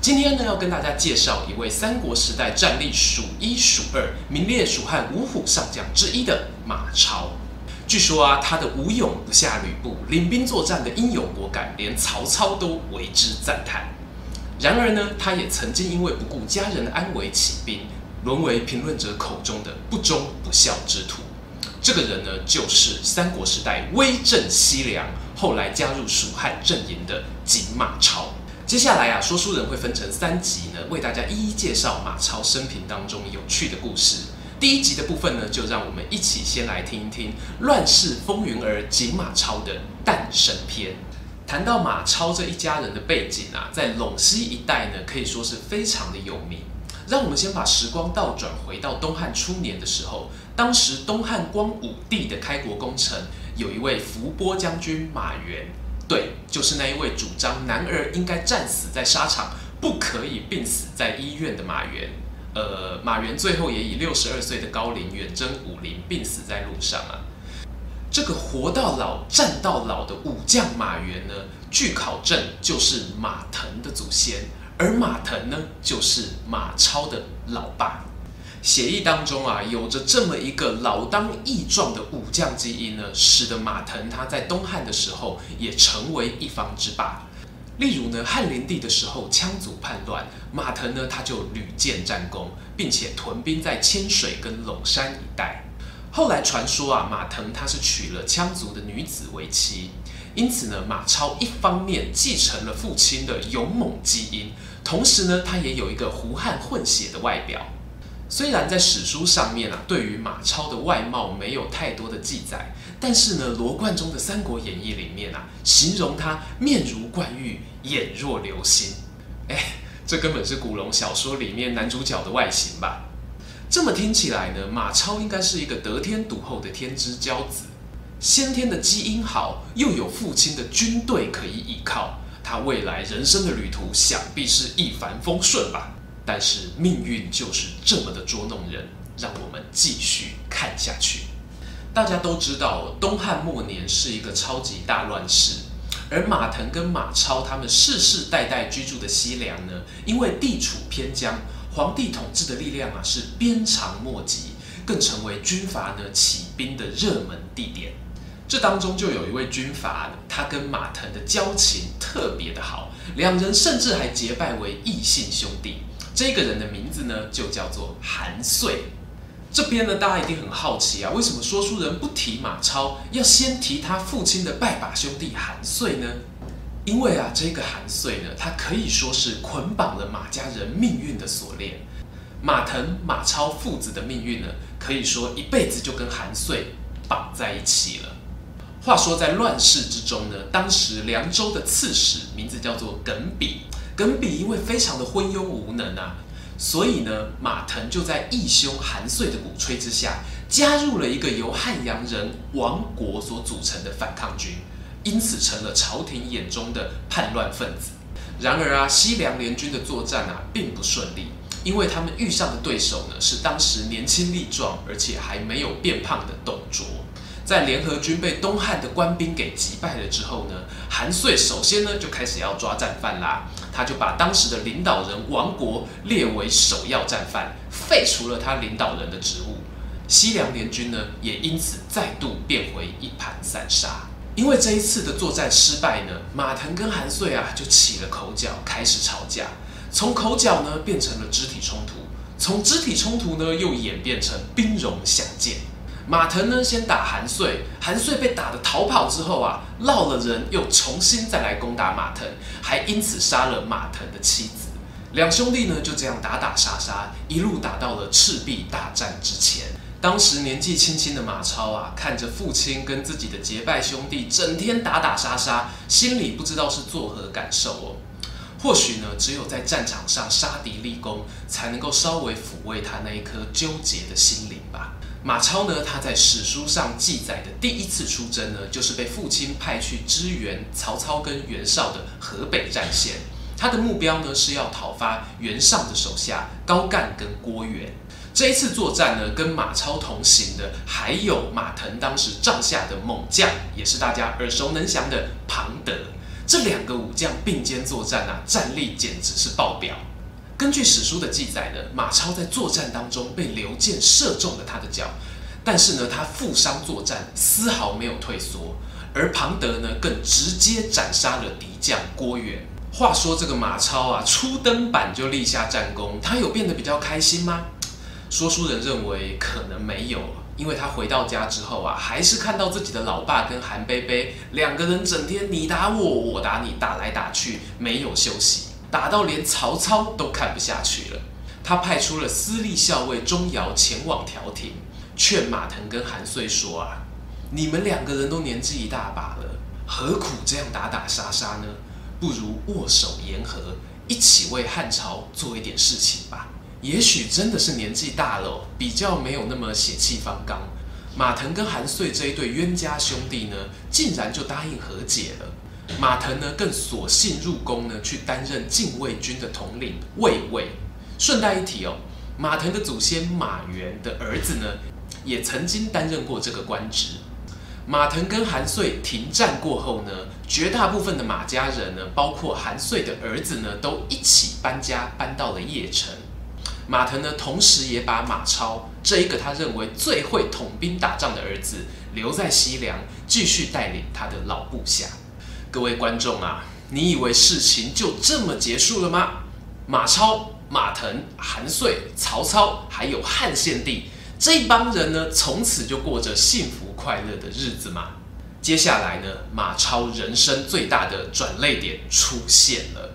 今天呢，要跟大家介绍一位三国时代战力数一数二、名列蜀汉五虎上将之一的马超。据说啊，他的武勇不下吕布，领兵作战的英勇果敢，连曹操都为之赞叹。然而呢，他也曾经因为不顾家人的安危起兵，沦为评论者口中的不忠不孝之徒。这个人呢，就是三国时代威震西凉，后来加入蜀汉阵营的景马超。接下来啊，说书人会分成三集呢，为大家一一介绍马超生平当中有趣的故事。第一集的部分呢，就让我们一起先来听一听乱世风云儿景马超的诞生篇。谈到马超这一家人的背景啊，在陇西一带呢，可以说是非常的有名。让我们先把时光倒转回到东汉初年的时候，当时东汉光武帝的开国功臣，有一位伏波将军马援。对，就是那一位主张男儿应该战死在沙场，不可以病死在医院的马援。呃，马援最后也以六十二岁的高龄远征武林，病死在路上啊。这个活到老战到老的武将马援呢，据考证就是马腾的祖先，而马腾呢，就是马超的老爸。协议当中啊，有着这么一个老当益壮的武将基因呢，使得马腾他在东汉的时候也成为一方之霸。例如呢，汉灵帝的时候羌族叛乱，马腾呢他就屡建战功，并且屯兵在千水跟陇山一带。后来传说啊，马腾他是娶了羌族的女子为妻，因此呢，马超一方面继承了父亲的勇猛基因，同时呢，他也有一个胡汉混血的外表。虽然在史书上面啊，对于马超的外貌没有太多的记载，但是呢，罗贯中的《三国演义》里面啊，形容他面如冠玉，眼若流星。哎，这根本是古龙小说里面男主角的外形吧？这么听起来呢，马超应该是一个得天独厚的天之骄子，先天的基因好，又有父亲的军队可以依靠，他未来人生的旅途想必是一帆风顺吧。但是命运就是这么的捉弄人，让我们继续看下去。大家都知道，东汉末年是一个超级大乱世，而马腾跟马超他们世世代代居住的西凉呢，因为地处偏疆，皇帝统治的力量啊是鞭长莫及，更成为军阀呢起兵的热门地点。这当中就有一位军阀，他跟马腾的交情特别的好，两人甚至还结拜为异姓兄弟。这个人的名字呢，就叫做韩遂。这边呢，大家一定很好奇啊，为什么说书人不提马超，要先提他父亲的拜把兄弟韩遂呢？因为啊，这个韩遂呢，他可以说是捆绑了马家人命运的锁链。马腾、马超父子的命运呢，可以说一辈子就跟韩遂绑在一起了。话说在乱世之中呢，当时凉州的刺史名字叫做耿比。耿比因为非常的昏庸无能啊，所以呢，马腾就在义兄韩遂的鼓吹之下，加入了一个由汉阳人王国所组成的反抗军，因此成了朝廷眼中的叛乱分子。然而啊，西凉联军的作战啊，并不顺利，因为他们遇上的对手呢，是当时年轻力壮而且还没有变胖的董卓。在联合军被东汉的官兵给击败了之后呢，韩遂首先呢就开始要抓战犯啦。他就把当时的领导人王国列为首要战犯，废除了他领导人的职务。西凉联军呢也因此再度变回一盘散沙。因为这一次的作战失败呢，马腾跟韩遂啊就起了口角，开始吵架。从口角呢变成了肢体冲突，从肢体冲突呢又演变成兵戎相见。马腾呢先打韩遂，韩遂被打得逃跑之后啊，落了人又重新再来攻打马腾，还因此杀了马腾的妻子。两兄弟呢就这样打打杀杀，一路打到了赤壁大战之前。当时年纪轻轻的马超啊，看着父亲跟自己的结拜兄弟整天打打杀杀，心里不知道是作何感受哦。或许呢，只有在战场上杀敌立功，才能够稍微抚慰他那一颗纠结的心灵吧。马超呢，他在史书上记载的第一次出征呢，就是被父亲派去支援曹操跟袁绍的河北战线。他的目标呢，是要讨伐袁绍的手下高干跟郭援。这一次作战呢，跟马超同行的还有马腾当时帐下的猛将，也是大家耳熟能详的庞德。这两个武将并肩作战啊，战力简直是爆表。根据史书的记载呢，马超在作战当中被流箭射中了他的脚，但是呢，他负伤作战，丝毫没有退缩。而庞德呢，更直接斩杀了敌将郭援。话说这个马超啊，初登板就立下战功，他有变得比较开心吗？说书人认为可能没有。因为他回到家之后啊，还是看到自己的老爸跟韩贝贝两个人整天你打我，我打你，打来打去，没有休息，打到连曹操都看不下去了。他派出了私立校尉钟繇前往调停，劝马腾跟韩遂说啊：“你们两个人都年纪一大把了，何苦这样打打杀杀呢？不如握手言和，一起为汉朝做一点事情吧。”也许真的是年纪大了，比较没有那么血气方刚。马腾跟韩遂这一对冤家兄弟呢，竟然就答应和解了。马腾呢，更索性入宫呢，去担任禁卫军的统领卫尉。顺带一提哦，马腾的祖先马援的儿子呢，也曾经担任过这个官职。马腾跟韩遂停战过后呢，绝大部分的马家人呢，包括韩遂的儿子呢，都一起搬家搬到了邺城。马腾呢，同时也把马超这一个他认为最会统兵打仗的儿子留在西凉，继续带领他的老部下。各位观众啊，你以为事情就这么结束了吗？马超、马腾、韩遂、曹操，还有汉献帝这一帮人呢，从此就过着幸福快乐的日子吗？接下来呢，马超人生最大的转泪点出现了。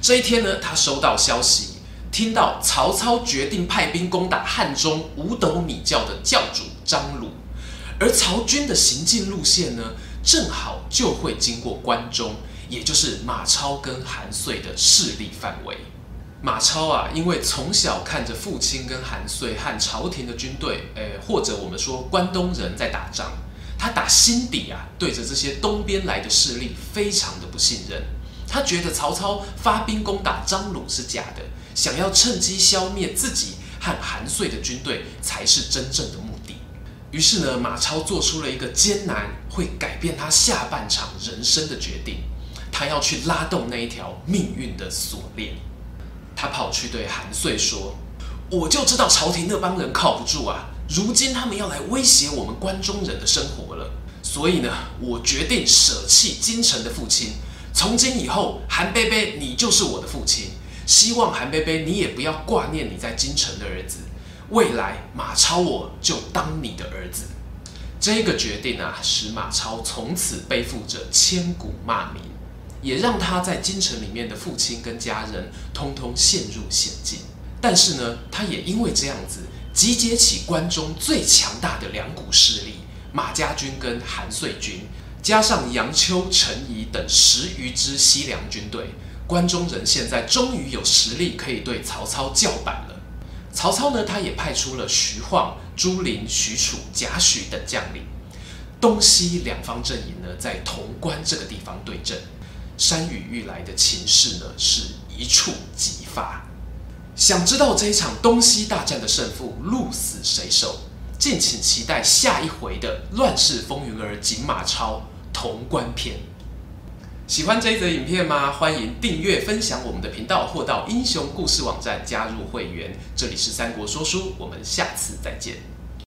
这一天呢，他收到消息。听到曹操决定派兵攻打汉中五斗米教的教主张鲁，而曹军的行进路线呢，正好就会经过关中，也就是马超跟韩遂的势力范围。马超啊，因为从小看着父亲跟韩遂和朝廷的军队，诶，或者我们说关东人在打仗，他打心底啊，对着这些东边来的势力非常的不信任。他觉得曹操发兵攻打张鲁是假的。想要趁机消灭自己和韩遂的军队才是真正的目的。于是呢，马超做出了一个艰难、会改变他下半场人生的决定。他要去拉动那一条命运的锁链。他跑去对韩遂说：“我就知道朝廷那帮人靠不住啊，如今他们要来威胁我们关中人的生活了。所以呢，我决定舍弃京城的父亲。从今以后，韩贝贝，你就是我的父亲。”希望韩贝贝，你也不要挂念你在京城的儿子，未来马超我就当你的儿子。这个决定啊，使马超从此背负着千古骂名，也让他在京城里面的父亲跟家人通通陷入险境。但是呢，他也因为这样子，集结起关中最强大的两股势力——马家军跟韩遂军，加上杨秋、陈仪等十余支西凉军队。关中人现在终于有实力可以对曹操叫板了。曹操呢，他也派出了徐晃、朱灵、许褚、贾诩等将领，东西两方阵营呢，在潼关这个地方对阵。山雨欲来的情势呢，是一触即发。想知道这一场东西大战的胜负，鹿死谁手？敬请期待下一回的《乱世风云儿锦马超潼关篇》。喜欢这一则影片吗？欢迎订阅、分享我们的频道，或到英雄故事网站加入会员。这里是三国说书，我们下次再见。